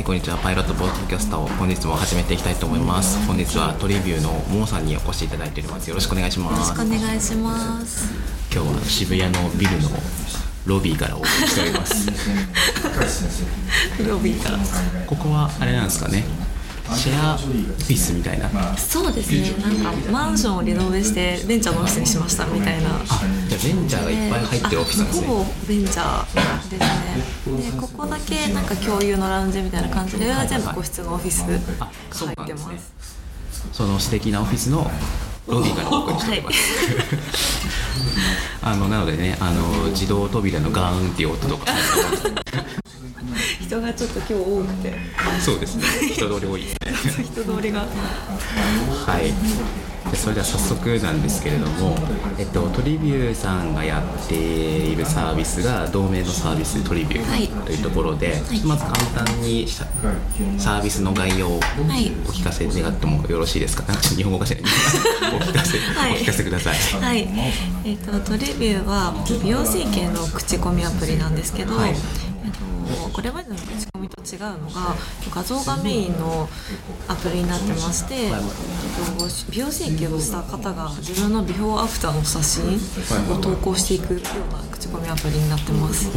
はい、こんにちは。パイロットポッドキャスターを本日も始めていきたいと思います。本日はトリビューのモーさんにお越しいただいております。よろしくお願いします。よろしくお願いします。今日は渋谷のビルのロビーからお送りしております。ロビーから。ここはあれなんですかね。シェアオフィスみたいな。あ、そうですね。なんかマンションをリノベしてベンチャーのオフィスにしましたみたいな。じゃあベンチャーがいっぱい入ってるオフィスなんですね。ほぼベンチャーですね。でここだけなんか共有のラウンジみたいな感じで上は全部個室のオフィス入ってます。その素敵なオフィスのロビーからお送りしております。あのなのでね、あの自動扉のガーンっていう音とか。人がちょっと今日多くてそうですね。人通り多いですね。人通りが。はい。でそれでは早速なんですけれども、えっと、トリビューさんがやっているサービスが同名のサービストリビュはいーというところで、いまず簡単にさサービスの概要をおはい聞かせ願ってもよろしいですか、なんかちょっと日本語化しないお聞かせ、はいお聞かせください。はい、えっ、とトレビューは美容整形の口コミアプリなんですけど、はいえっとこれまでの口コミと違うのが画像がメインのアプリになってまして、美容整形をした方が自分のビフォーアフターの写真を投稿していくような口コミアプリになってます。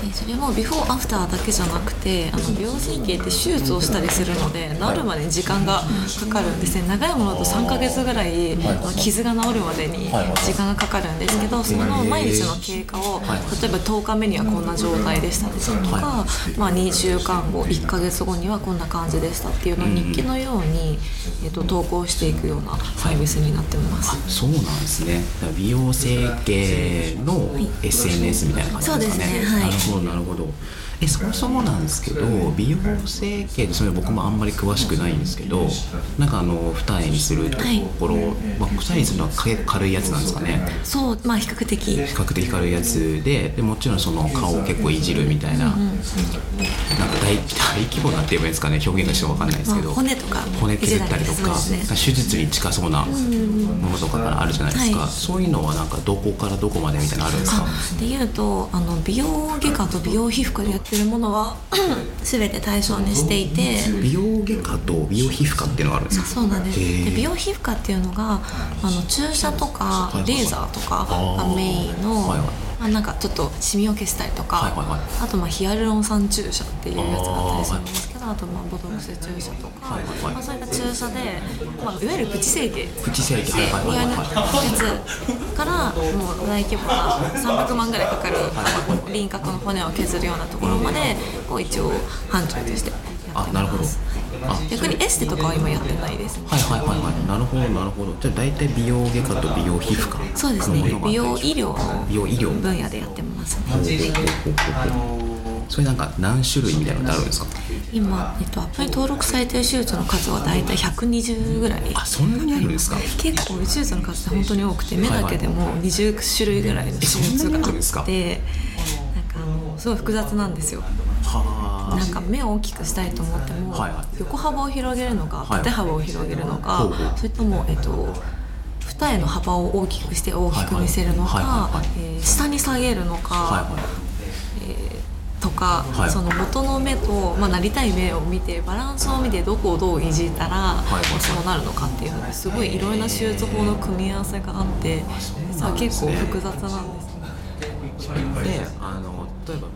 でそれもビフォーアフターだけじゃなくてあの美容整形って手術をしたりするので治るまでに時間がかかるんですね。長いものだと3ヶ月ぐらい、あの傷が治るまでに時間がかかるんですけどその毎日の経過を例えば10日目にはこんな状態でしたですとか、まあ、2週間後1ヶ月後にはこんな感じでしたっていうのを日記のように、えっと投稿していくようなサービスになってます。そうなんですね。美容整形の SNS みたいな感じですかね。そうですね。はいなるほどなるほど。えそもそもなんですけど美容整形ってそれ僕もあんまり詳しくないんですけどなんかあの二重にするところ、まあ、二重にするのはか軽いやつなんですかね。そうまあ比較的。比較的軽いやつででもちろんその顔を結構いじるみたいな,、なんか大大規模なって言えばいいんですかね。表現がちょっと分かんないですけど、まあ骨とか骨削ったりとか、ね。手術に近そうなものとかからあるじゃないですか、はい。そういうのはなんかどこからどこまでみたいなのあるんですか？あでいうとあの美容外科と美容皮膚科でやってるものは全て対象にしていて。美容外科と美容皮膚科っていうのがあるんですか？そうなんです。で美容皮膚科っていうのがあの注射とかレーザーとかがメインの、はいはい。まあ、なんかちょっとシミを消したりとか、はいはいはい。あとまあヒアルロン酸注射っていうやつがあったりするんですけどあとまあボトムス注射とか、はいはい。はいまあ、そういった注射で、まあ、いわゆるプチ整形。口整形。はいはいはい。からもう大規模な300万ぐらいかかるあの輪郭の骨を削るようなところまでを一応範疇としてやってあなるほど。ますあ逆にエステとかは今やってないですね。はいはいはいはい。なるほどなるほど。じゃあ大体美容外科と美容皮膚科そうですね。美容医療の美容医療。分野でやってます。ほうほうほうほうほうそれなんか何種類みたいなのってあるんですか？今、えっと、アプリ登録されてる手術の数は大体120ぐらい。あそんなにあるんですか？結構手術の数って本当に多くて目だけでも20種類ぐらいの手術があってなんかあのすごい複雑なんですよ。はあ。なんか目を大きくしたいと思っても、はいはい。横幅を広げるのかはい縦幅を広げるのか、それとも、えっと、二重の幅を大きくして大きく見せるのかえー下に下げるのか、はいはいとか、はい。その元の目と、まあ、なりたい目を見てバランスを見てどこをどういじったら、はいそうなるのかっていうのですごいいろいろな手術法の組み合わせがあって実は結構複雑なんですであの例えば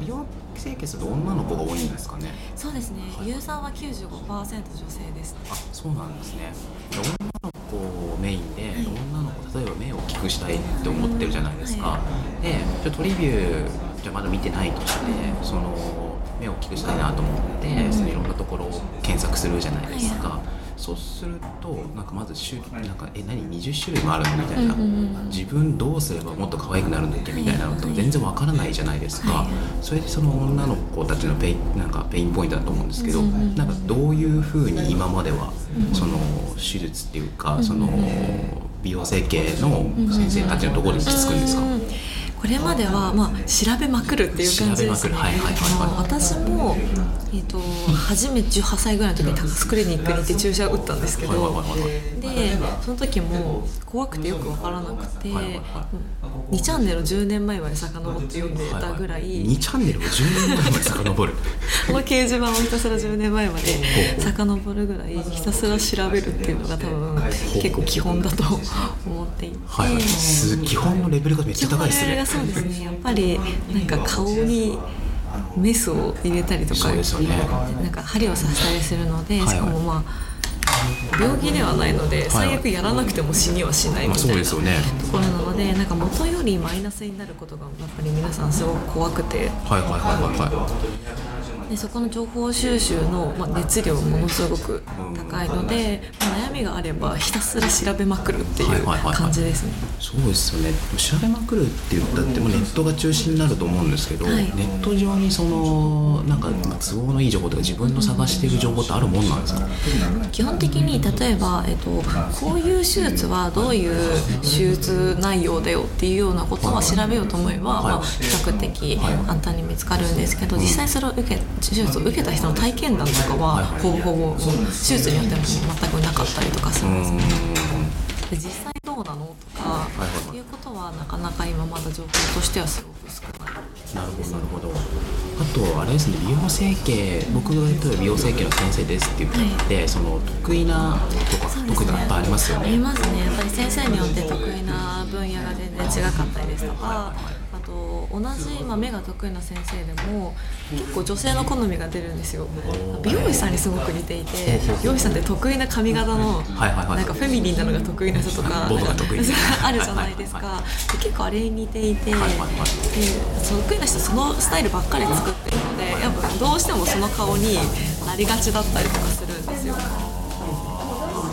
美容整形すると女の子が多いんですかね？そうですね、ユーザーは95%女性です。ね。あそうなんですね。で女の子をメインで、女の子例えば目を大きくしたいって思ってるじゃないですか、はでじゃあトリビューじゃあまだ見てないとしてその目を大きくしたいなと思って、そのいろんなところを検索するじゃないですか、そうするとなんかまず種なんかえ何20種類もあるのみたいな、うんうんうん自分どうすればもっと可愛くなるんだっけみたいなのと全然わからないじゃないですか、はいそれでその女の子たちのペイなんか pain point だと思うんですけど、うんうんうんなんかどういうふうに今まではその手術っていうかその美容整形の先生たちのところに行き着くんですか、うんこれまでは、まあ、調べまくるっていう感じですね、はいはいはいはい、私も、えーと、初め18歳ぐらいの時にタックスクリニックに行って注射を打ったんですけど、でその時も怖くてよく分からなくて、はいはいはい、2チャンネル10年前まで遡って読んでたぐらい、はいはい、2チャンネルを10年前まで遡る。この掲示板をひたすら10年前まで遡るぐらいひたすら調べるっていうのが多分結構基本だと思っていて、はいはい、基本のレベルがめっちゃ高いですねそうですね。やっぱりなんか顔にメスを入れたりとか、ね、なんか針を刺したりするので、しかもまあ病気ではないので最悪やらなくても死にはしないみたいなところなのでなんか元よりマイナスになることがやっぱり皆さんすごく怖くて。はいはいはいはいはいでそこの情報収集の、まあ、熱量ものすごく高いので、まあ、悩みがあればひたすら調べまくるっていう感じですね、そうですよね。調べまくるって言ったってもネットが中心になると思うんですけど、はい、ネット上にそのなんか都合のいい情報とか自分の探している情報ってあるもんなんですか？基本的に例えば、えっと、こういう手術はどういう手術内容だよっていうようなことは調べようと思えば、はい、まあ、比較的簡単に見つかるんですけど実際それを受け手術を受けた人の体験談とかはほぼほぼ手術によっても全くなかったりとかするんですね。で実際どうなのとか、いうことはなかなか今まだ情報としてはすごく少ない。なるほどなるほど。あとあれですね美容整形僕が例えば美容整形の先生ですって言って、はい、その得意なとか、ね、得意なやっぱありますよね。ありますね。やっぱり先生によって得意な分野が全然違かったりですとか。と同じ、まあ、目が得意な先生でも結構女性の好みが出るんですよ。美容師さんにすごく似ていて美容師さんって得意な髪型のなんかフェミニンなのが得意な人とか あるじゃないですか。結構あれに似ていてで得意な人そのスタイルばっかり作ってるのでやっぱどうしてもその顔になりがちだったりとか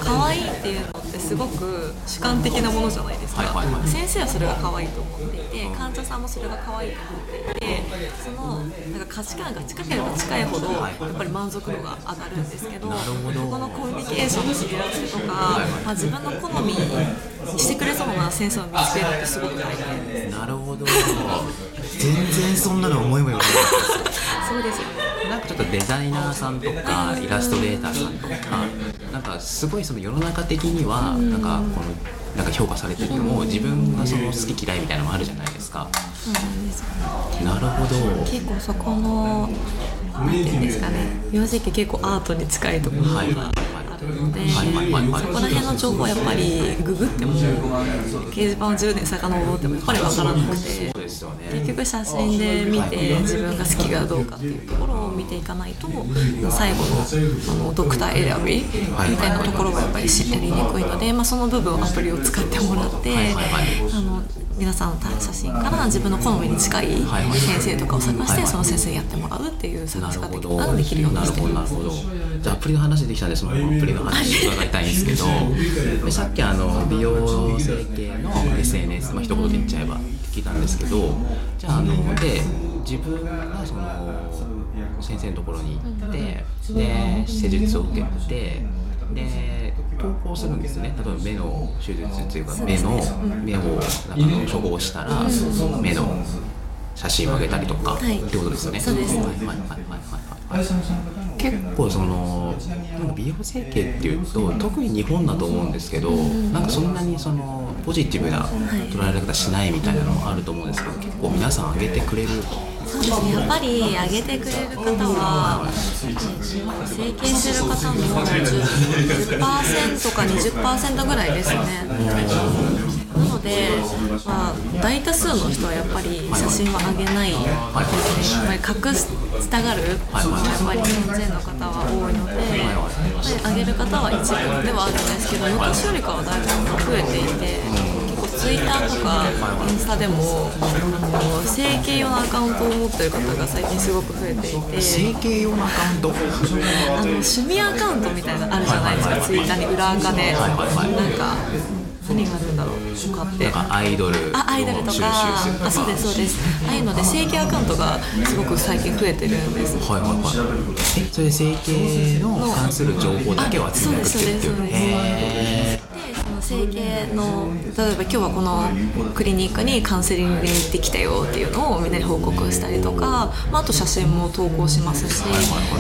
可愛いっていうのってすごく主観的なものじゃないですか、はいはいはい、先生はそれが可愛いと思っていて患者さんもそれが可愛いと思っていてそのなんか価値観が近ければ近いほどやっぱり満足度が上がるんですけどそこのコミュニケーションのすり合わせとか、まあ、自分の好みにしてくれそうな先生を見つけるってすごく大変ですなるほど。全然そんなの思いもよらないそうですよ。ねなんかちょっとデザイナーさんとかイラストレーターさんとかなんかすごいその世の中的にはなんかこのなんか評価されてても自分がその好き嫌いみたいなのもあるじゃないですか。なるほど。結構そこの何て言うんですかね美容結構アートに近いところがあるので、そこら辺の情報はやっぱりググっても掲示板を10年遡ってもやっぱり分からなくて結局写真で見て自分が好きがどうかっていうところを見ていかないと最後のあのドクター選びみたいなところがやっぱり知りにくいので、まあ、その部分アプリを使ってもらって。あの皆さんの写真から自分の好みに近い先生とかを探してその先生やってもらうっていう探し方ができるようにしてます。じゃあアプリの話できたんでそのアプリの話伺いたいんですけど。でさっきあの美容整形の SNS、まあ一言で言っちゃえば聞いたんですけど。じゃああので自分がその先生のところに行ってで施術を受けてで投稿するんですね。例えば目の手術っていうか目の目をなんか処方したら目の写真をあげたりとか、ってことですよね。はいはいはいはいはい。結構そのなんか美容整形っていうと特に日本だと思うんですけど、なんかそんなにそのポジティブな捉え方しないみたいなのもあると思うんですけど、結構皆さんあげてくれる。そうですね。やっぱり上げてくれる方は整形する方の10%か20%ぐらいですね。なので、まあ、大多数の人はやっぱり写真は上げないですね、やっぱり隠したがる、やっぱり日本人の方は多いので、やっぱり上げる方は一部ではあるんですけど、昔よりかはだいぶ増えていて、ツイッターとかインスタでも、あの整形用のアカウントを持ってる方が最近すごく増えていて、整形用のアカウント？あの趣味アカウントみたいなのあるじゃないですか、ツイッターに裏垢で、なんか。何があるんだろうとかって。アイドルあアイドルとか。あそうですそうです。ああいうので整形アカウントがすごく最近増えてるんです。はいはいはい。えそれ整形の関する情報だけを集めてるっていう。へえ整形の例えば今日はこのクリニックにカウンセリングに行ってきたよっていうのをみんなに報告したりとか、まあ、あと写真も投稿しますし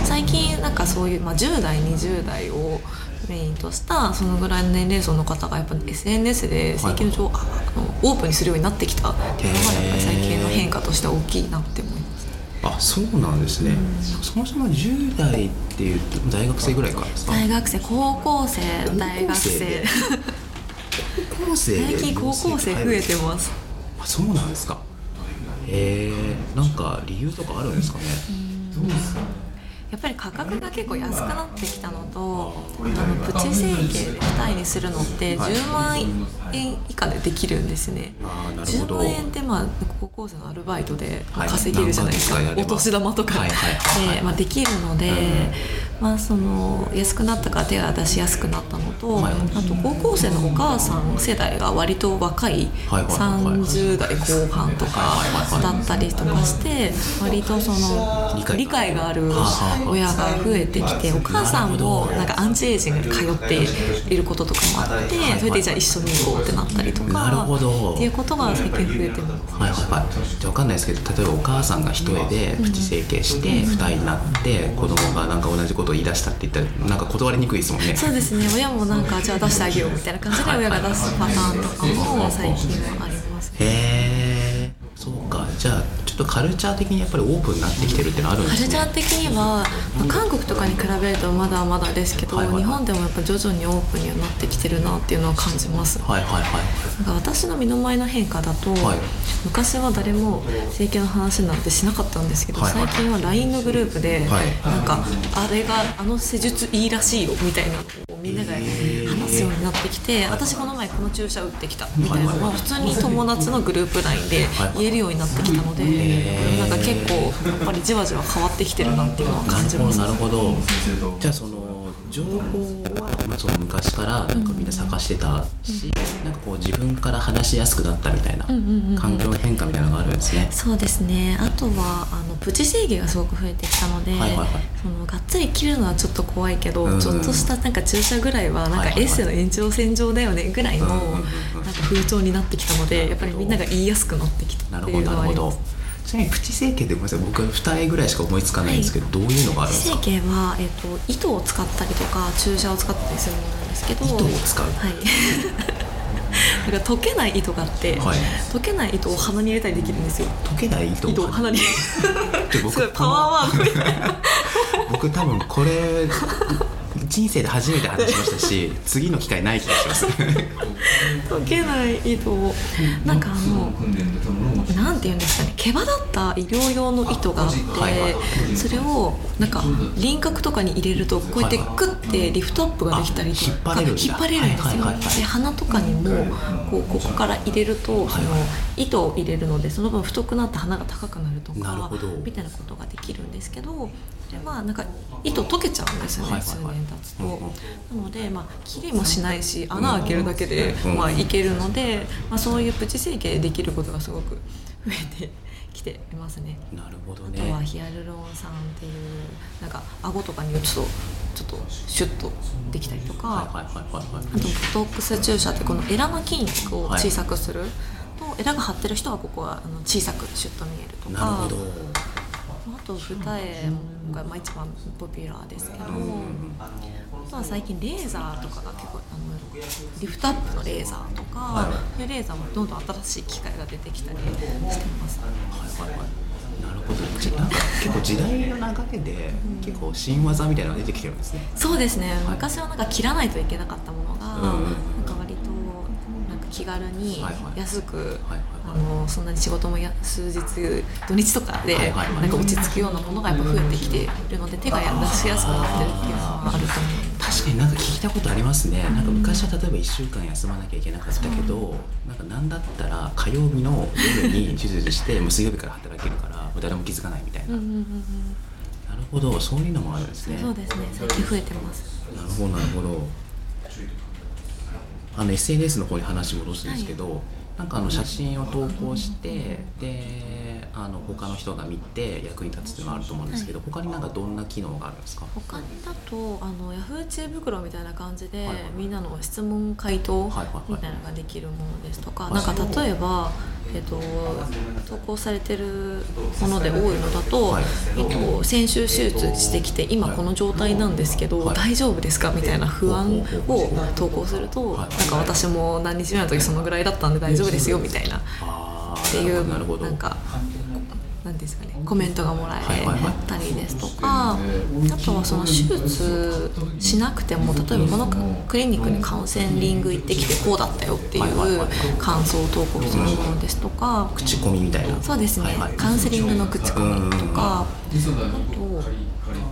最近なんかそういう、まあ、10代20代をメインとしたそのぐらいの年齢層の方がやっぱ SNS で整形の情報、あのオープンにするようになってきたっていうのがやっぱり最近の変化としては大きいなって思います。あそうなんですね、そもそも10代っていうと大学生ぐらいからですか？大学生高校生大学生。高校生で最近高校生増えてます。あそうなんですか。へえんか理由とかあるんですかねやっぱり価格が結構安くなってきたのとあのプチ整形で二重にするのって10万円以下でできるんですね。あーなるほど。10万円ってまあ高校生のアルバイトではい。稼げるじゃないですか、お年玉とかで、まあ、できるので、まあ、その安くなったから手が出しやすくなったのと、はい。あと高校生のお母さん世代が割と若いはいはいはい。はい30代後半とかだったりとかして割とその理解が。ある親が増えてきてお母さんもなんかアンチエイジングに通っていることとかもあってそれでじゃあ一緒に行こうってなったりとなるほかど。っていうことが最近増えてます。はいはいはい。じゃあ分かんないですけど例えばお母さんが一重でプチ整形して二重になって子供がなんか同じことを言い出したって言ったらなんか断りにくいですもんね。そうですね。親もなんかじゃあ出してあげようみたいな感じで親が出すパターンとかも最近はありますへえそうか。じゃあちょっとカルチャー的にやっぱりオープンになってきてるってのあるんですね。カルチャー的には、まあ韓国とかに比べるとまだまだですけど、はいはいはい。日本でもやっぱ徐々にオープンにはなってきてるなっていうのは感じます。はいはいはい。なんか私の身の前の変化だと、はい。昔は誰も整形の話なんてしなかったんですけど、はいはい。最近は LINE のグループで、はい。なんかあれがあの施術いいらしいよみたいなみんなが話すようになってきて、私この前この注射打ってきた。みたいな。のを普通に友達のグループ LINE で言えるようになってきたので、なんか結構やっぱりじわじわ変わってきてるなっていうのは感じます。なるほど。じゃあその情報は、まあ、その昔からなんかみんな探してたし、なんかこう自分から話しやすくなったみたいな環境の変化みたいなのがあるんですね、そうですね。あとはあのプチ整形がすごく増えてきたので、はいそのがっつり切るのはちょっと怖いけど、うんちょっとしたなんか注射ぐらいはなんかエッセの延長線上だよねぐらいのうんうんうんうん。なんか風潮になってきたのでやっぱりみんなが言いやすくなってきたっていうどなるほどのはあります。ちなみにプチ整形ってごめんなさい僕は二重ぐらいしか思いつかないんですけど、どういうのがあるんです整か形は、えっと糸を使ったりとか注射を使ったりするものなんですけど糸を使う？はい。なんか溶けない糸があって、はい。溶けない糸を鼻に入れたりできるんですよ。溶けない糸？糸を鼻に。すごいパワーワードみたいな。僕多分これ人生で初めて話しましたし 次の機会ない気がします。溶けない糸をなんかあのなんていうんですかね。毛羽立った医療用の糸があって、はいはい。それをなんか輪郭とかに入れるとこうやってクッてリフトアップができたりとかあ引っ張れるんですよ、で鼻とかにもこうここから入れるとその糸を入れるのでその分太くなって鼻が高くなるとかみたいなことができるんですけどそれはなんか糸溶けちゃうんですよね、はいはいはい。数年経つと。なので、まあ、切りもしないし穴開けるだけで、うんまあ、いけるので、まあ、そういうプチ整形できることがすごく増えてきていますね。なるほどあとはねヒアルロン酸っていうなんか顎とかに打つとちょっとシュッとできたりとか、はいはいはいはいはい。あとボトックス注射ってこのエラの筋肉を小さくすると、エラが張ってる人はここはあの小さくシュッと見えるとか。なるほど。あと二重がまあ一番ポピュラーですけど、あとは最近レーザーとかが結構あのリフトアップのレーザーとか、はい。レーザーもどんどん新しい機械が出てきたりしてます。はいはいはい。なるほど。じゃあなんか結構時代の流れで結構新技みたいなのが出てきてるんですね。そうですね、昔はなんか切らないといけなかったものが、なんか気軽に安く、あのそんなに仕事もや数日土日とかでなんか落ち着くようなものがやっぱ増えてきているので手が出しやすくなってるっていうのはあると思います。確かになんか聞いたことありますね、なんか昔は例えば1週間休まなきゃいけなかったけど、なんかなんだったら火曜日の夜に手術してもう水曜日から働けるから 誰も気づかないみたいな、うんうんうんうん。なるほど。そういうのもあるんですね。そうですね。最近増えてます。なるほどなるほどあの SNS の方に話戻すんですけど、なんかあの写真を投稿してであの他の人が見て役に立つっていうのがあると思うんですけど、他になんかどんな機能があるんですか？他にだとあのヤフー知恵袋みたいな感じで、はいはいみんなの質問回答はいはいはい。みたいなのができるものですとか、はいなんか例えば、えっと投稿されてるもので多いのだと、はい。えっと先週手術してきて今この状態なんですけど、はい。大丈夫ですか？みたいな不安を投稿すると、はい。なんか私も何日目の時そのぐらいだったんで大丈夫ですよみたいな。あっていうなんかなんですかねコメントがもらえたりですとかあとはその手術しなくても例えばこのクリニックにカウンセリング行ってきてこうだったよっていうい感想を投稿するものですとか口コミみたいな。そうですねカウンセリングの口コミとかあと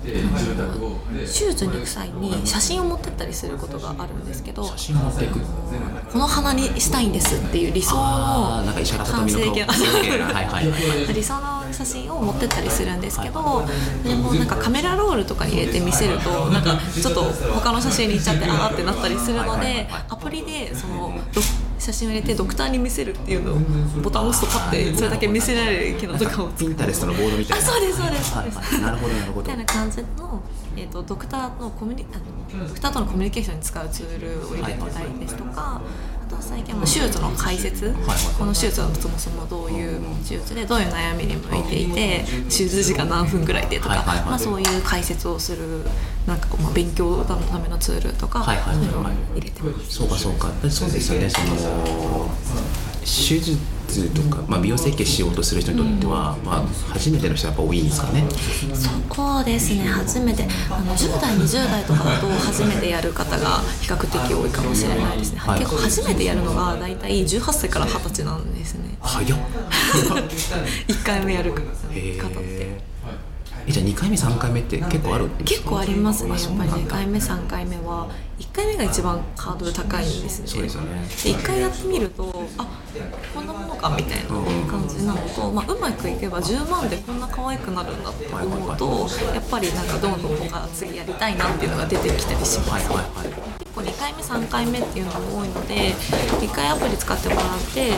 手術に行く際に写真を持ってったりすることがあるんですけど写真持っていくこの鼻にしたいんですっていう理想の完成形すげえな。はいはい。は い理想の写真を持ってったりするんですけどでもなんかカメラロールとかに入れて見せるとなんかちょっと他の写真に行っちゃってあーってなったりするのでアプリでそのド写真を入れてドクターに見せるっていうのをボタンを押すとパッてそれ。だけ見せられる機能とかをピンタレストのボードみたいな。あそうですそうです。そうです。なるほどなるほど。みたいな感じの、えー、とドクターのコミュニあのドクターとのコミュニケーションに使うツールを入れてたりですとか、最近は手術の解説、はいこの手術はそもそもどういう手術でどういう悩みに向いていて手術時間何分ぐらいでとか、まあ、そういう解説をするなんかこう、まあ、勉強のためのツールとか、そういうのを入れてます。そうかそうか。でそうですよね。その手術とか、まあ、美容整形しようとする人にとっては、まあ、初めての人はやっぱ多いんですかね。そうですね。初めて。あの10代20代とかだと初めてやる方が比較的多いかもしれないですね、はい。結構初めてやるのが大体18歳から20歳なんですね。早っ。1回目やる方へってええじゃあ2回目3回目って結構ある結構ありますねやっぱり2そうなんだ。回目3回目は1回目が一番ハードル高いんですね。そうですよね。で1回やってみるとあこんなものかみたいな感じなのと、まあ、うまくいけば10万でこんな可愛くなるんだって思うとやっぱりなんかどんどん他次やりたいなっていうのが出てきたりします、はいはいはい。結構2回目3回目っていうのも多いので1回アプリ使ってもらって、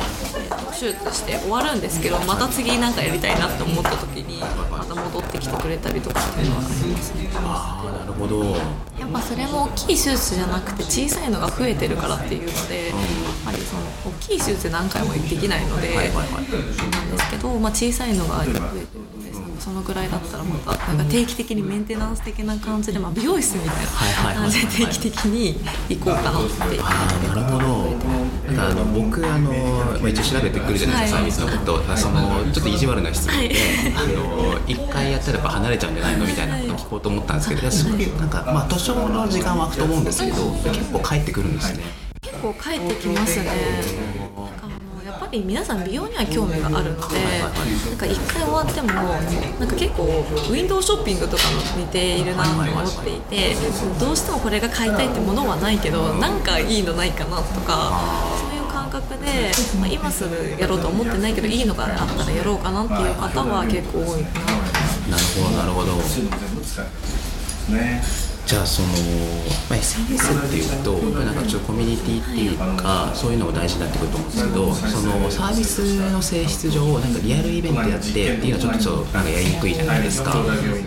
手術して終わるんですけどまた次なんかやりたいなって思った時にまた戻ってきてくれたりとかっていうのはありますね。ああなるほど。やっぱそれも大きい手術じゃなくて小さいのが増えてるからっていうのでやっぱりその大きい手術で何回もできないので、なんですけど、まあ、小さいのが増えてるのでそのぐらいだったらまたなんか定期的にメンテナンス的な感じで、まあ、美容室みたいな感じで定期的に行こうかなって。ああなるほどなんかあの僕あの、まあ、一応調べてくるじゃないですか、はいサービスのことそのちょっと意地悪な質問で、はいあの一回やったらやっぱ離れちゃうんじゃないのみたいなことを聞こうと思ったんですけど、いやそういうなんかまあ多少の時間は空くと思うんですけど結構帰ってくるんですね。結構帰ってきますね。あのやっぱり皆さん美容には興味があるのでなんか一回終わってもなんか結構ウィンドウショッピングとかも似ているなと思っていてどうしてもこれが買いたいってものはないけどなんかいいのないかなとか覚で、まあ、今すぐやろうと思ってないけどいいのがあったらやろうかなっていう方は結構多いな。なるほどなるほどじゃあその、まあ、SNS っていうとなんかちょっとコミュニティっていうかそういうのも大事になってくると思うんですけどそのサービスの性質上なんかリアルイベントやってっていうのはちょっとちょなんかやりにくいじゃないですか。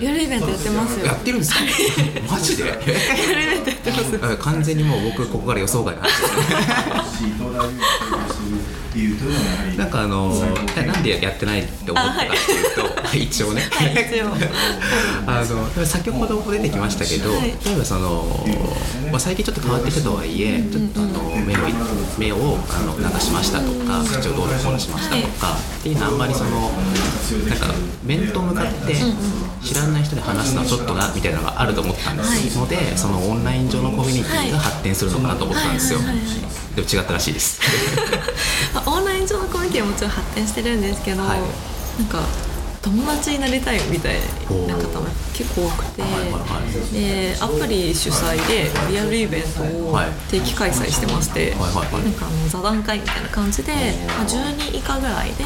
夜イベントやってますよ。やってるんですか？マジで？夜イベントやってます。あ完全にもう僕ここから予想外なんです。よねなんかあのなんでやってないって思ったかっていうと、一応ね、あの先ほども出てきましたけど、はい。例えばその、まあ、最近ちょっと変わってきたとはいえ、ちょっとあの目を目をあのなんかしましたとか口をどうのこうのしましたとか、っていうのはあんまりそのなんか面と向かって知らない人に話すのはちょっとなみたいなのがあると思ったんですので、そのオンライン上のコミュニティが発展するのかなと思ったんですよ。でも違ったらしいです。まあオンライン上のコミュニティはもちろん発展してるんですけど、はい。なんか友達になりたいみたいな方も結構多くて、でアプリ主催でリアルイベントをはい定期開催してまして、なんかあの座談会みたいな感じで、まあ、10人以下ぐらいで、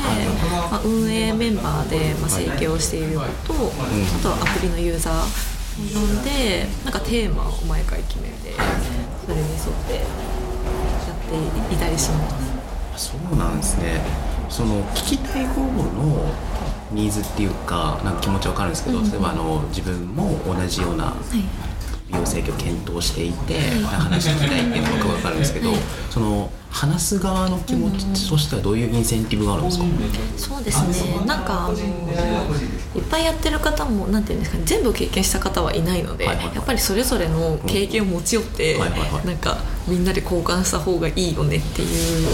まあ、運営メンバーで、まあ、整形をしている子と、あとはアプリのユーザーを呼んでなんかテーマを毎回決めてそれに沿ってやっていたりします。そうなんですね。その聞きたい方のニーズっていうかなんか気持ちわかるんですけど、例えばあの自分も同じような美容整形を検討していて、話聞きたいっていうのが分かるんですけど、その話す側の気持ちとしてはどういうインセンティブがあるんですか、そうですね。なんかあのいっぱいやってる方もなんていうんですかね全部経験した方はいないので、はいはいはい。やっぱりそれぞれの経験を持ち寄って、はいはいはい。なんかみんなで交換した方がいいよねっていうの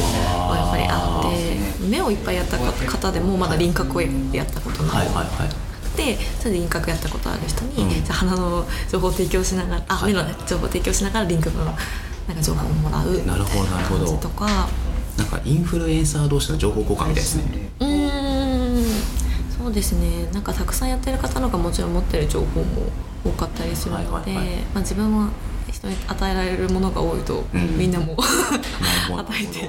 はやっぱりあって目をいっぱいやった方でもまだ輪郭をやったことない、はいはいはい。でそれで輪郭やったことある人に、うん。じゃあ鼻の情報を提供しながらあはい目の情報を提供しながら輪郭のなんか情報をもらうなるほどなるほど。感じとか。なんかインフルエンサー同士の情報交換みたいですね。うーんそうですね。なんかたくさんやってる方のがもちろん持ってる情報も多かったりするので、まあ、自分は人に与えられるものが多いと、うん。みんなも 与えてくれた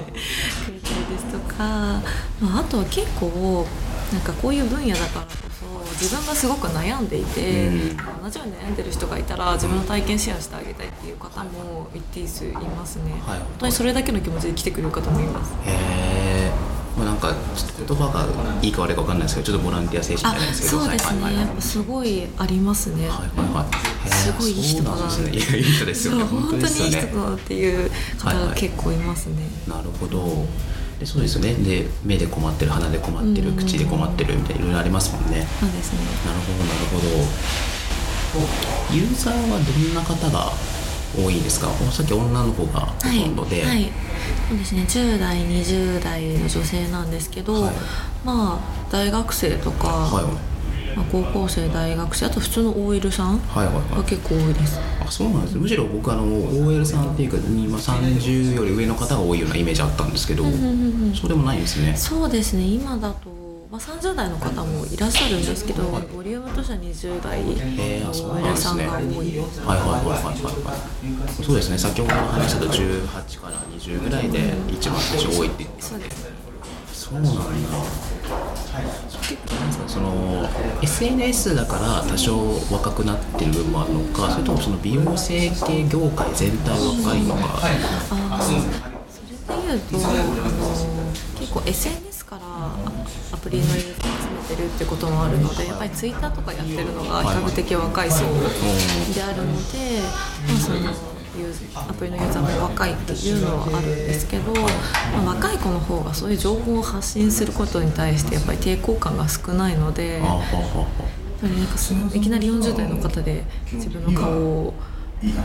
りですとか、まあ、あとは結構なんかこういう分野だからこそ自分がすごく悩んでいて、うん。同じように悩んでる人がいたら自分の体験シェアしてあげたいっていう方も一定数いますね、はい。本当にそれだけの気持ちで来てくれる方もいます。へえまあなんかちょっと言葉がいいか悪いか分かんないですけどちょっとボランティア精神じゃあないですけどそうですね、はいはいはいやっぱすごいありますね、はいはいはい。すごいいい人だなですね。いやいい人ですよね。本当にいい人だなっていう方が結構いますね、なるほど。でそうですよね。で目で困ってる鼻で困ってるうん口で困ってるみたいないろいろありますもんね。そうですね。なるほどなるほど。ユーザーはどんな方が多いんですかさっき女の子がほとんどで、はい、はい、そうですね。10代20代の女性なんですけど、はい。まあ大学生とか、はい。まあ、高校生大学生あと普通の OL さんはいはいはい。が結構多いです。あそうなんですむしろ僕あの OL さんっていうか今30より上の方が多いようなイメージあったんですけど、うんうんうん。そうでもないんですね。そうですね。今だと、まあ、30代の方もいらっしゃるんですけどボリュームとしては20代へーあそうなんで OL さんが多い。ですはいはいはいはいはいはいそうですね先ほどの話だと18から20ぐらいで一番最初多いって言ってたんで。そうなんだ。その SNS だから多少若くなってる部分もあるのかそれともその美容整形業界全体若いのか。あーそれで言うとあの結構 SNS からアプリのユーザーを集めてるってこともあるのでやっぱり Twitter とかやってるのが比較的若い層であるので、まあ、そのアプリのユーザーも若いっていうのはあるんですけど、まあ、若い子の方がそういう情報を発信することに対してやっぱり抵抗感が少ないので。なんかそのいきなり40代の方で自分の顔を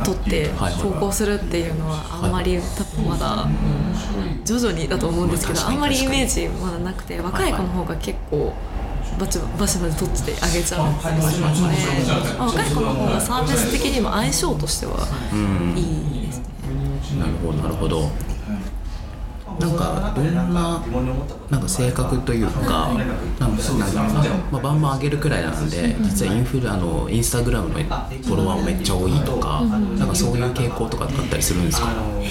撮って投稿するっていうのはあんまり多分まだ徐々にだと思うんですけどあんまりイメージまだなくて若い子の方が結構バチバシバシ撮ってあげちゃったりするので、まあ若い子の方がサービス的にも相性としてはいいですね。なるほどなるほどなんかどんななんか性格というかなんかなんだろうな、まあ、バンバン上げるくらいなんで実はインフルあのインスタグラムのフォロワーもめっちゃ多いとかなんかそういう傾向とかあったりするんですか？え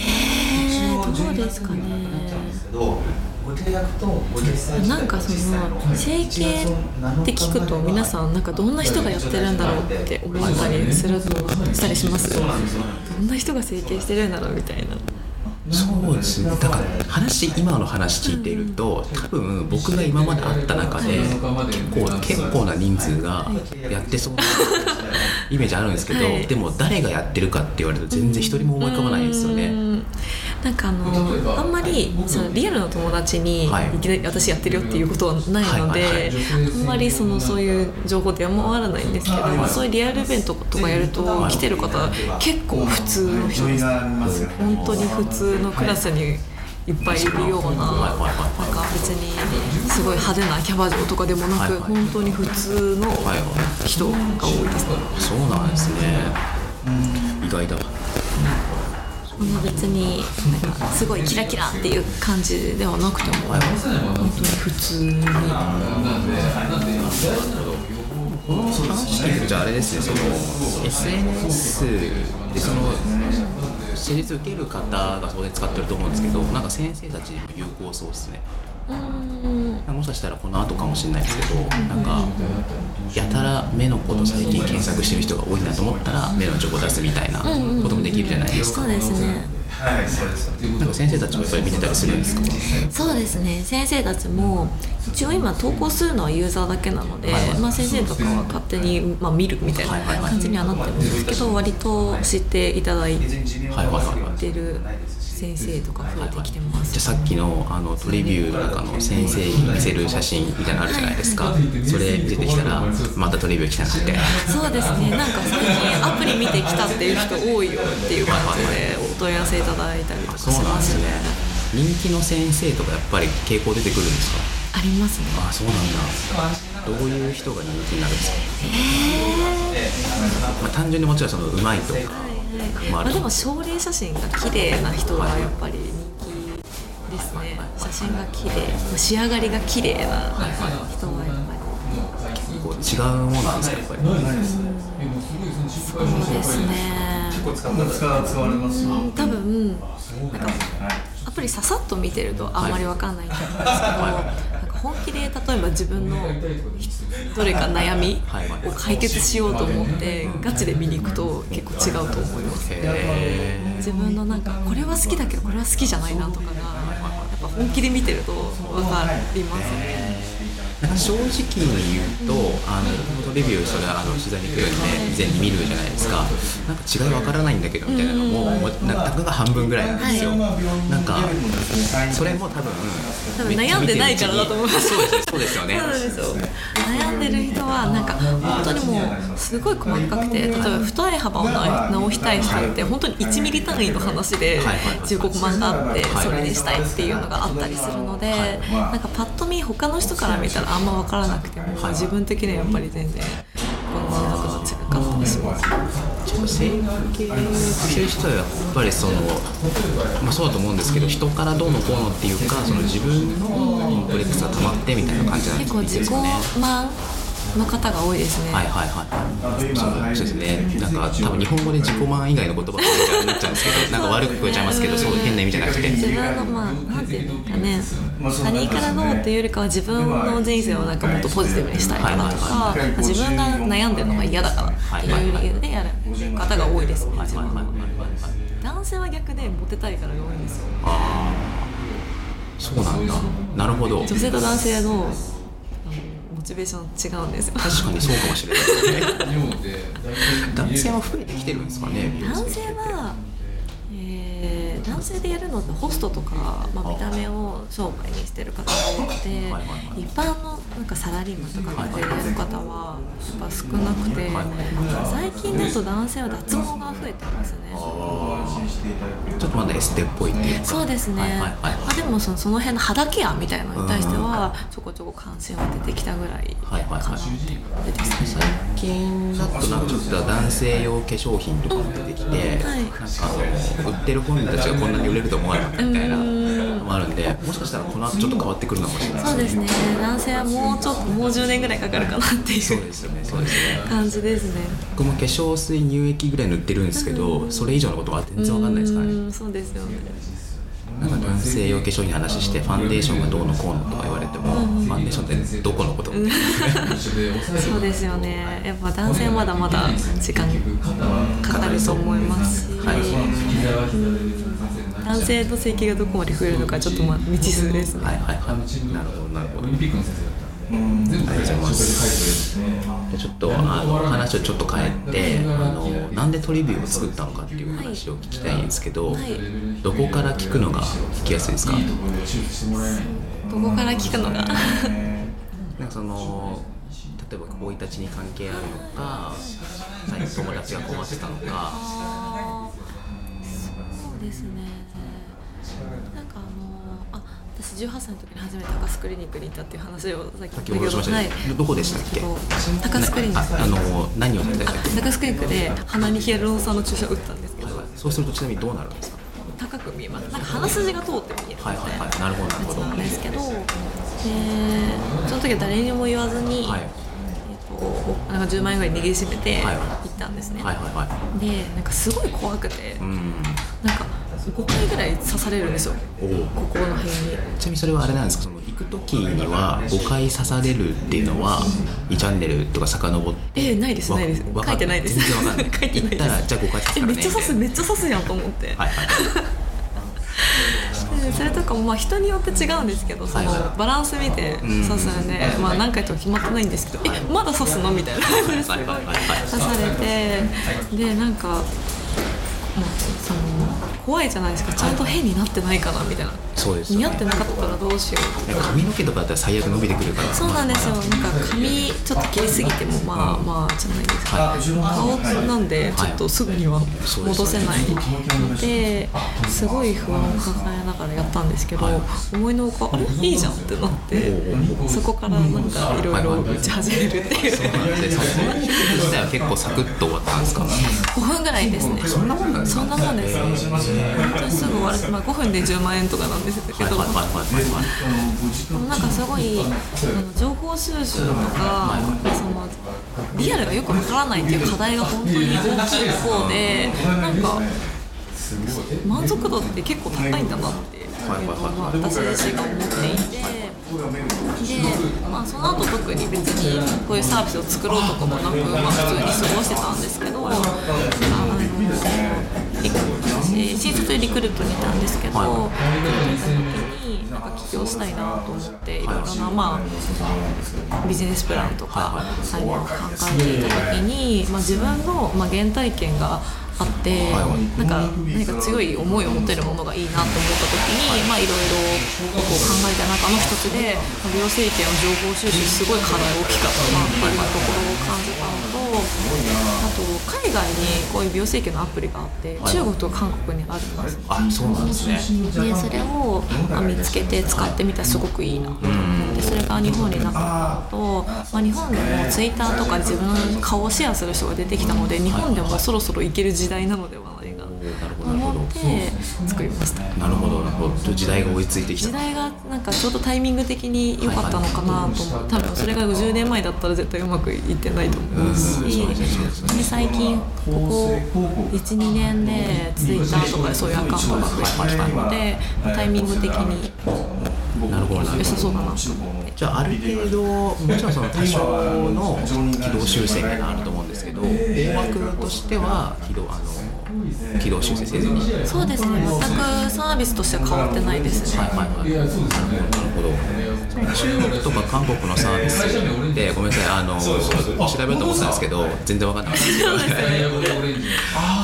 ー、どうですかね。なんかその整形って聞くと皆さんなんかどんな人がやってるんだろうって思ったりするとしたりします？どんな人が整形してるんだろうみたいなそうですね。だから話今の話聞いていると多分僕が今まで会った中で結構結構な人数がやってそうなイメージあるんですけど、はい。でも誰がやってるかって言われると全然一人も思い浮かばないんですよね。うんなんかあのあんまりそのリアルの友達にはい。いきなり私やってるよっていうことはないのであんまりそのそういう情報では回らないんですけど、まあ、そういうリアルイベントとかやると来てる方結構普通の人です。本当に普通のクラスにい。っぱい。い。るようななんか別にすごい。派手なキャバ嬢とかでもなく本当に普通の人が多い。ですね。そうなんですね。意外だわ。まあ別になんかすごいキラキラっていう感じではなくてもはい本当に普通に。じゃああれですねその SNS でその施術受ける方が当然使ってると思うんですけどなんか先生たちにも有効そうですねもしかしたらこの後かもしれないですけどなんかやたら目のこと最近検索してる人が多いなと思ったら目の情報出すみたいなこともできるじゃないですか。そうですね。なんか先生たちもやっぱり見てたりするんですか？そうですね。先生たちも一応今投稿するのはユーザーだけなので、はいはい。まあ、先生とかは勝手に、まあ、見るみたいな感じにはなってるんですけど割と知っていただいてはいはいはいはいる先生とか増えてきてます、じゃあさっきのあのトレビューの中の先生に見せる写真みたいなのあるじゃないですか。それ見せてきたらまたトレビュー来たなって。そうですね。なんか最近アプリ見てきたっていう人多いよっていう感じでお問い合わせいただいたりとかしますね。人気の先生とかやっぱり傾向出てくるんですか？ありますね。あそうなんだ。どういう人が人気になるんですか、まあ、単純にもちろんそのうまいとかまあ、でも症例写真が綺麗な人がやっぱり人気ですね。写真が綺麗。仕上がりが綺麗な人はやっぱりこう違うものなんですかやっぱりそうですね。うん多分なんかアプリささっと見てるとあんまりわかんないんですけど、なんか本気で例えば自分のどれか悩みを解決しようと思ってガチで見に行くと結構違うと思います。へ自分のなんかこれは好きだけどこれは好きじゃないなとかがやっぱ本気で見てると分かりますね正直に言うと、あのレビューそれはあの取材に来るんで以前に見るじゃないですか。なんか違いわからないんだけどみたいなのも、もうなんかたかが半分ぐらいなんですよ、なんかそれも多分多分悩んでないからだと思いますそうですそうですよね。悩んでる人はなんか本当にもうすごい細かくて例えば太い幅を直したい人って本当に1ミリ単位の話で15コマがあってそれにしたいっていうのがあったりするのでなんかパッと見他の人から見たらあんま分からなくても自分的にはやっぱり全然この満足度違かったりしますちょっと整形してる人はやっぱりその、まあ、そうだと思うんですけど人からどうのこうのっていうかその自分のコンプレックスが溜まってみたいな感じなん結構自己ですかね。満の方が多いですね、はいはいはい。そうですね。なんか多分日本語で自己満以外の言葉がになっちゃうんですけど、なんか悪く聞こえちゃいますけど、そう変な意味じゃなくて。自分のまあなんていうかね他人からどうっていうよりかは自分の人生をなんかもっとポジティブにしたいからとか自分が悩んでるのが嫌だからっていう理由でやる方が多いですね自分は男性は逆でモテたいからが多いんですよああ、そうなんだ。なるほど。女性と男性のチベーション違うんですよ確かにそうかもしれないですね。男性は増えてきてるんですかね。男性は、えー男性でやるのってホストとか、まあ、見た目を商売にしてる方が多くて一般のなんかサラリーマンとかでやる方はやっぱ少なくて最近だと男性は脱毛が増えてますね。ちょっとまだエステっぽいっていうか。そうですね、はいはいはい。まあ、でもそのその辺の肌ケアみたいなのに対してはちょこちょこ関心は出てきたぐらいはいはいはい。かなって最近だとなんかちょっと男性用化粧品とかも出てきて、はい。なんかあの売ってる本人たちがこんなに売れると思わなかったみたいなのもあるんでもしかしたらこの後ちょっと変わってくるのかもしれない。そうですね。男性はもうちょっともう10年ぐらいかかるかなっていうそうですよねそうですね。感じですね。僕も化粧水乳液ぐらい塗ってるんですけど、それ以上のことは全然わかんないですからね。うんそうですよねなんか男性用化粧品の話してファンデーションがどうのこうのとか言われても、ファンデーションってどこのこと？そうですよね。やっぱ男性はまだまだ時間かかると思いますし、はい。男性の整形がどこまで増えるのかちょっとまあ未知数ですね。はいはいはい。なるほどなるほどちょっとあの話をちょっと変えて、あのなんでトリビューを作ったのかっていう話を聞きたいんですけど、はい。どこから聞くのが聞きやすいですか？どこから聞くのが？なんかその例えば生い立ちに関係あるのか、最近友達が困ってたのか、そうですね私18歳の時に初めて高須クリニックに行ったっていう話をさっきさっきお話ししましたね。はい。どこでしたっけ？高須クリニック。ああの何をされたあんですか？高須クリニックで鼻にヒアルロン酸の注射を打ったんですけど。そうするとちなみにどうなるんですか？高く見えます。なんか鼻筋が通って見えるみたはいいはいはい。なるほどなるほど。やつなんですけど。でその時は誰にも言わずに、はい。えっとなんか10万円ぐらい握りしめてはい。行ったんですね、はいはいはい。でなんかすごい怖くて、うん。なんか5回ぐらい刺されるんですよ。おお。ここの辺に。ちなみにそれはあれなんですか？その行く時には5回刺されるっていうのは2チャンネルとか遡ってえー、ないですわないです。書いてないです。全然わかんない。書いてないです。行ったらじゃあ5回刺すからねえめっちゃ刺すめっちゃ刺すやんと思って、はいはいで それとかもまあ人によって違うんですけどそのバランス見て刺すんで、まあ、何回とは決まってないんですけどえまだ刺すの？みたいな。感じですごい 刺されてでなんか、まあ、その怖いじゃないですか。ちゃんと変になってないかなみたいな。そうですよね。似合ってなかったらどうしよう髪の毛とかだったら最悪伸びてくるから。そうなんですよ。なんか髪ちょっと切りすぎてもまあまあじゃないですか顔なんでちょっとすぐには戻せない。ですごい不安を抱えながらやったんですけど思いのほかあれ？いいじゃんってなってそこからなんかいろいろ打ち始めるっていう。で その自体は結構サクッと終わったんですか？5分ぐらいですね。そんなもんなそんなもんです本当にすぐ終わる、まあ、5分で10万円とかなんですけど、なんかすごいあの情報収集とか、そのリアルがよくわからないっていう課題が本当に大きい方でなんか満足度って結構高いんだなっていうのを私自身が思っていて。で、まあ、その後特に別にこういうサービスを作ろうとかもなく、まあ、普通に過ごしてたんですけどあの私新卒でリクルートにいたんですけど、はい、行った時になんか起業したいなと思っていろいろな、まあ、ビジネスプランとかそうい。うのを考えていた時に、まあ、自分の、まあ、原体験があって、なんか何か強い思いを持てるものがいいなと思った時に、まあ、いろいろこう考えた中の一つで美容整形の情報収集すごい課題大きかったなっていうところを感じたのとあと海外にこういう美容整形のアプリがあって中国と韓国にあるんですあそうなんですね。でそれを見つけて使ってみたらすごくいいなと思ってそれが日本になかったのと、まあ、日本でもツイッターとかで自分の顔をシェアする人が出てきたので日本でもそろそろいける時時代なのでは。思って作りました。なるほどなるほど。時代が追いついてきた。時代がなんかちょうどタイミング的に良かったのかなと思う。多分それが10年前だったら絶対うまくいってないと思うしで最近ここ12年でツイッターとかでそういうアカウントが増えてきたのでタイミング的に。なるほど良さそうだな。と思ってじゃあある程度もちろんその多少の軌道修正があると思うんですけど大枠としては軌道あの軌道修正せずにそうですね。全くサービスとしては変わってないですね。はいはいはい。なるほど。中国とか韓国のサービスってごめんなさい。あの調べようと思ったんですけど全然分かんなかったんです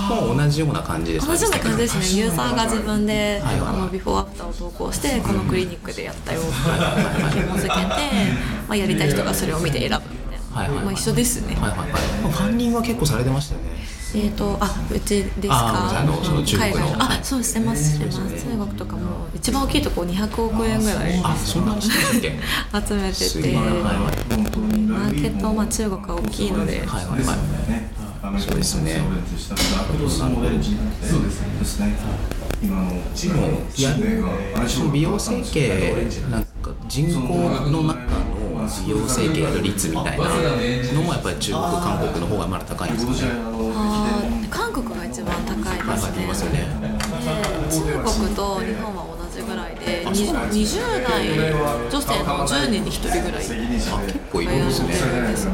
もう同じような感じです同じような感じですね。ユーザーが自分で、あのビフォーアフターを投稿してこのクリニックでやったよって紐付けて、まあ、やりたい人がそれを見て選ぶみたいな、はいはいまあ、一緒ですね、はいはいはい、ファンディングは結構されてましたよねえーと、あうちですか？あのその中国の。海外の。あそうしてますしてます。中国とかも一番大きいとこ200億円ぐらいあそんなにしてっけ集めてて、マーケット、まあ、中国は大きいので、はいはいはい。そうですね。そうですね。今のいや美容整形なんか人口の中の美容整形の率みたいなのもやっぱり中国韓国の方がまだ高いんですかね。韓国が一番高いはいはいですね。言いますよねで中国と日本は同じぐらいでに20代女性の10人に1人ぐらい。あ結構いるんですね。えじ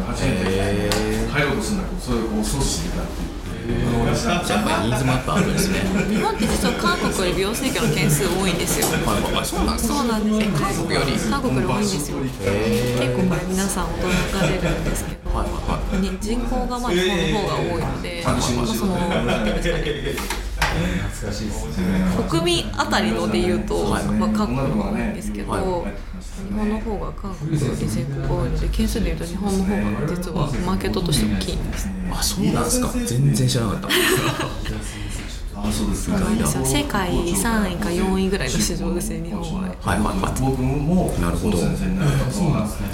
やっぱりニー。ズもやっぱあるんですね日本って実は韓国より美容整形の件数多いんですよ。はいはいはいそうなんですかそうなんです。よ韓国より。韓国より多いんですよ。結構これ皆さん驚かれるんですけど、はいはいはい。に人口がまあ日本の方が多いので、まあ、そのなんていうんですかね国民あたりので言うと、まあ、韓国の方が多いんですけど、日本の方が韓国より人口が多い。ので件数で言うと日本の方が実はマーケットとして大きいんですあそうなんですか。全然知らなかったあ、そうですか。世界3位か4位ぐらいの市場ですね日本は。は。いはいはい僕もなるほどそうなんですね。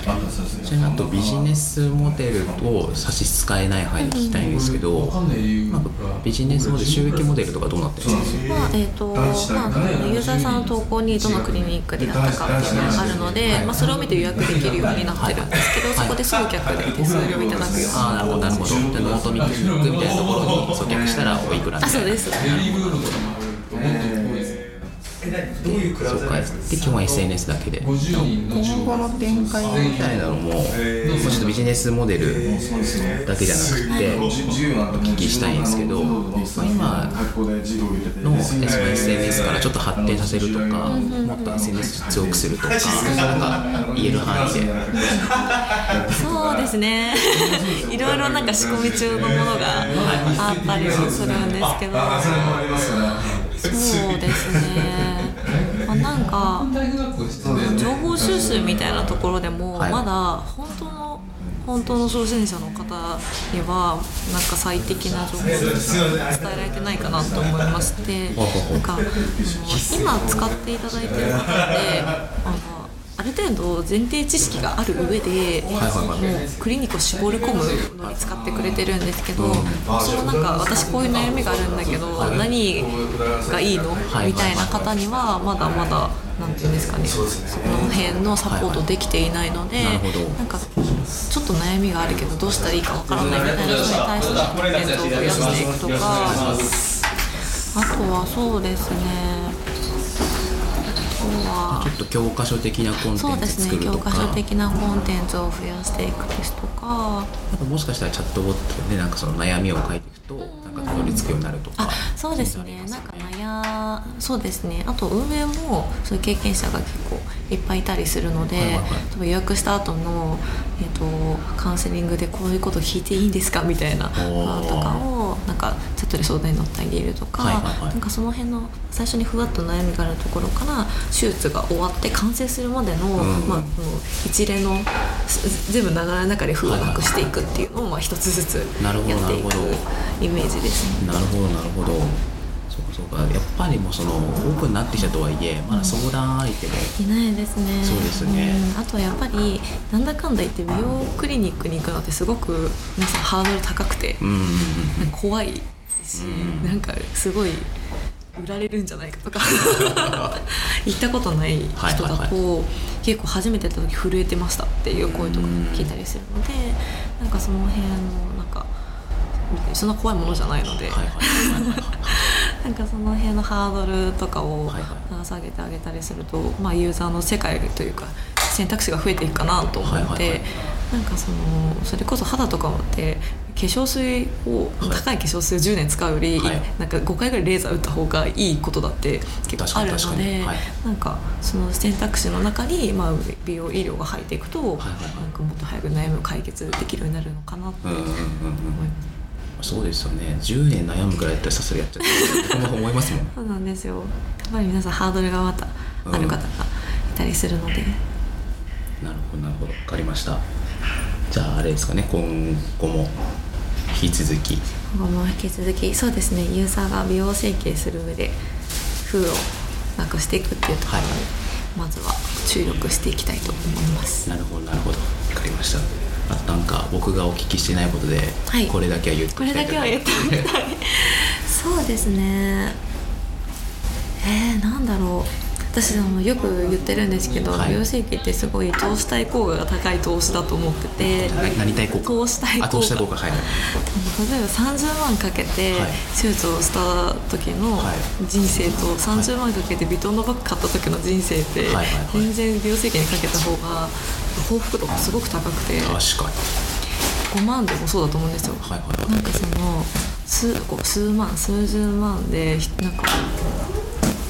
あった先生ちなみにあとビジネスモデルと差し支えない範囲で聞きたいんですけど、まあ、ビジネスモデル収益モデルとかどうなってるんですか？まあえーとまあ、ユーザーさんの投稿にどのクリニックでやったかっていうのがあるので、まあ、それを見て予約できるようになってるんですけど、そこで送客で手数料いただくようああなるほど。なるほど。じゃあノートミックみたいなところに送客したらおいくらみたいな。あそうですリーどういうクラそうか。で基本 SNS だけで。50人の今後の展開みたいなのも、もうちょっとビジネスモデルだけじゃなくて、お聞きしたいんですけど、まあ、今の SNS からちょっと発展させるとか、もっと SNS 強くするとか、なんか言える範囲で。そうですね。いろいろなんか仕込み中のものがあったりもするんですけど。そうですね、まあ、なんか情報収集みたいなところでもはい。まだ本当の本当の初心者の方にはなんか最適な情報が伝えられてないかなと思いましてなんか今使っていただいてる方ってあのある程度前提知識がある上で、はいはいもうクリニックを絞り込むのに使ってくれてるんですけど、そのなんか私こういう悩みがあるんだけど、何がいいの、はいみたいな方にはまだまだなんていうんですかね、その辺のサポートできていないので、なるほどなんかちょっと悩みがあるけどどうしたらいいかわからないみたいな人に対してコンテンツを増やしていくとか、あとはそうですね。ちょっと教科書的なコンテンツそうですね教科書的なコンテンツを増やしていくですとか。なんかもしかしたらチャットボットでなんかその悩みを書いていくと、なんかたどり着くようになるとか。あ。そうですね。なんか悩そうですね。あと運営もそういう経験者が結構いっぱいいたりするので、はいはいはい。多分予約した後のえっ、とカウンセリングでこういうこと聞いていいんですかみたいなとかをなんかチャットで相談に乗ってあげるとか、はいはいはい。なんかその辺の最初にふわっと悩みがあるところから手術が終わって完成するまでの、うん。まあ、もう一連のす全部流れの中で風をなくしていくっていうのをまあ一つずつやっていくイメージですね。なるほどなるほど。そうかそうか。やっぱりもうそのオープンになってきたとはいえまだ相談相手も。いないですね。そうですね。うん。あとやっぱりなんだかんだ言って美容クリニックに行くのってすごく皆さんハードル高くて、うんうんうん怖いし、うん。なんかすごい売られるんじゃないかとか。行ったことない人だはいと、結構初めてやった時震えてましたっていう声とか聞いたりするので、なんかその辺のなんかそんな怖いものじゃないので、なんかその辺のハードルとかを下げてあげたりすると、まあ、ユーザーの世界というか選択肢が増えていくかなと思って、はいはいはい。なんかそのそれこそ肌とかもって化粧水を、はい高い化粧水を10年使うより、はい。なんか5回ぐらいレーザー打った方がいいことだって結構あるので、にはい。なんかその選択肢の中に、まあ、美容医療が入っていくと、はいはいなんかもっと早く悩みを解決できるようになるのかなって思いうんうんうん。うんます。そうですよね。10年悩むぐらいだったらさすがやっちゃって僕も思いますもん。そうなんですよ。やっぱり皆さんハードルがまたある方がいたりするので、なるほどなるほど。分かりました。じゃああれですかね。今後も引き続き。今後も引き続きそうですね。ユーザーが美容整形する上で風をなくしていくっていうところに、はい。まずは注力していきたいと思います。なるほどなるほど。分かりました。あとなんか僕がお聞きしてないことで、はい。これだけは言ってこれだけは言っておきたい。そうですね。えー、なんだろう私あのよく言ってるんですけど、はい。美容整形ってすごい投資対効果が高い投資だと思っててな何対効果？投資対効果。あ投資対効果。はい。例えば30万かけてはい手術をした時のはい。人生と30万かけてヴィトンのバッグ買った時の人生って全然美容整形にかけた方が幸福度がすごく高くて。確かに。5万でもそうだと思うんですよ。はい。はい。はい。なんかその数こう数万数十万でなんか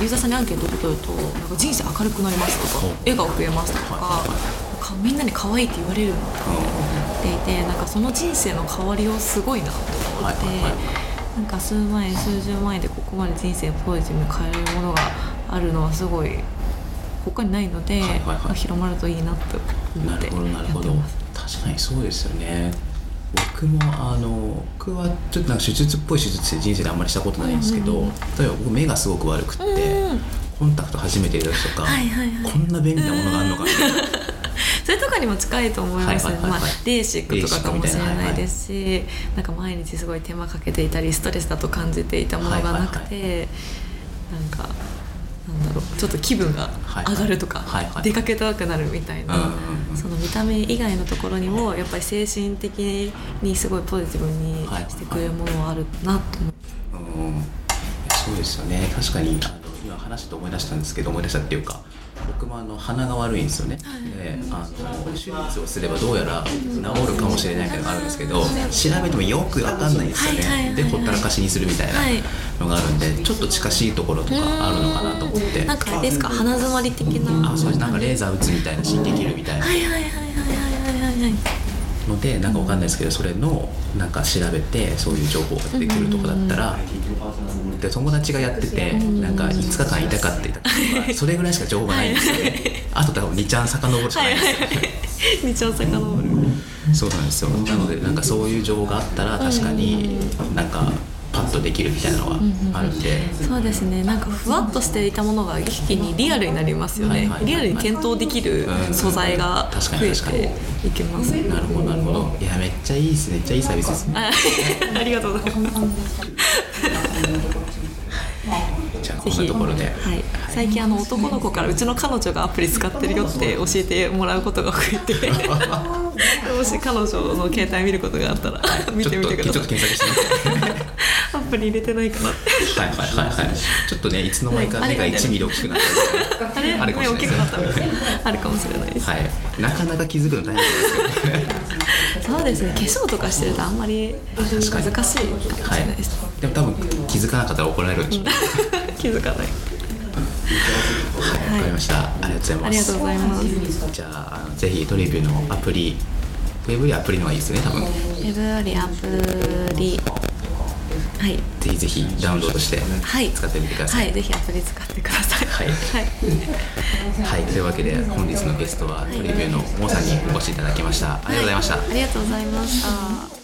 ユーザーさんにアンケートを取るとなんか人生明るくなりますとか笑顔増えますとかかみんなに可愛いって言われるって言っていてなんかその人生の変わりをすごいなと思って、なんか数万円数十万円でここまで人生をポジティブに変えれるものがあるのはすごい他にないので、はいはいはい。まあ広まるといいなと思ってなるほどなるほど。やってます。確かにそうですよね僕もあの僕はちょっとなんか手術っぽい手術って人生であんまりしたことないんですけど、うんうん例えば僕目がすごく悪くって、うんコンタクト初めて入れた時とか、はいはいはい。こんな便利なものがあるのかみたいな。それとかにも近いと思います、はいはいはいはい。まあ、レーシックとかかもしれないですし、な。んか毎日すごい手間かけていたりストレスだと感じていたものがなくて、なんかなんだろうちょっと気分が上がるとか、はいはい。出かけたくなるみたいな、うんうんうん。その見た目以外のところにもやっぱり精神的にすごいポジティブにしてくれるものはあるなと思って。うん。いやそうですよね。確かに今話して思い出したんですけど思い出したっていうか僕もあの鼻が悪いんですよね、であの手術をすればどうやら治るかもしれないけどあるんですけど調べてもよく分かんないんですよね。でほったらかしにするみたいなのがあるんでちょっと近しいところとかあるのかなと思って。なんかあれですか？鼻づまり的な。あそうなんかレーザー打つみたいなしできるみたいな。はいはいはいはいはいはいはい。のでなんかわかんないですけどそれのなんか調べてそういう情報が出てくるとかだったらで友達がやっててなんか5日間痛かった痛かったとかそれぐらいしか情報がないんですよね。あと多分2ちゃん遡るしかない。んですよ二丁遡る。そうなんですよ。なのでなんかそういう情報があったら確かになんかパッとできるみたいなのはあるんで。そうですね。なんかふわっとしていたものが一気にリアルになりますよね、はいはいはい。リアルに検討できるうん素材が確か増えに確かに。ていきます、なるほどなるほど。いやめっちゃいいですね。めっちゃいいサービスですね。あありがとうございます。じゃあこんなところで。はい、最近あの男の子からうちの彼女がアプリ使ってるよって教えてもらうことが増えて。もし彼女の携帯見ることがあったら見てみてください。ちょっと検索してみてアプリ入れてないかな。はいはいはいはい。ちょっとねいつの間にか目が1ミリ大きくなってるあれあるかもしれない目大きくなった。あるかもしれないです、はい。なかなか気づくの大変ですけどねそうですね。化粧とかしてるとあんまり難しいかもしれはいないです、でも多分気づかなかったら怒られるんでしょうね。気づかない。はい。わかりました。ありがとうございます。ありがとうございます。じゃああのぜひトリビューのアプリウェブよりアプリの方がいいですね多分。ウェブよりアプリはい。ぜひぜひダウンロードしてはい。使ってみてください、はい。ぜひアプリ使ってください。はい。はい。はい、というわけで本日のゲストはトリビューのモーさんにお越しいただきました。ありがとうございました、ありがとうございました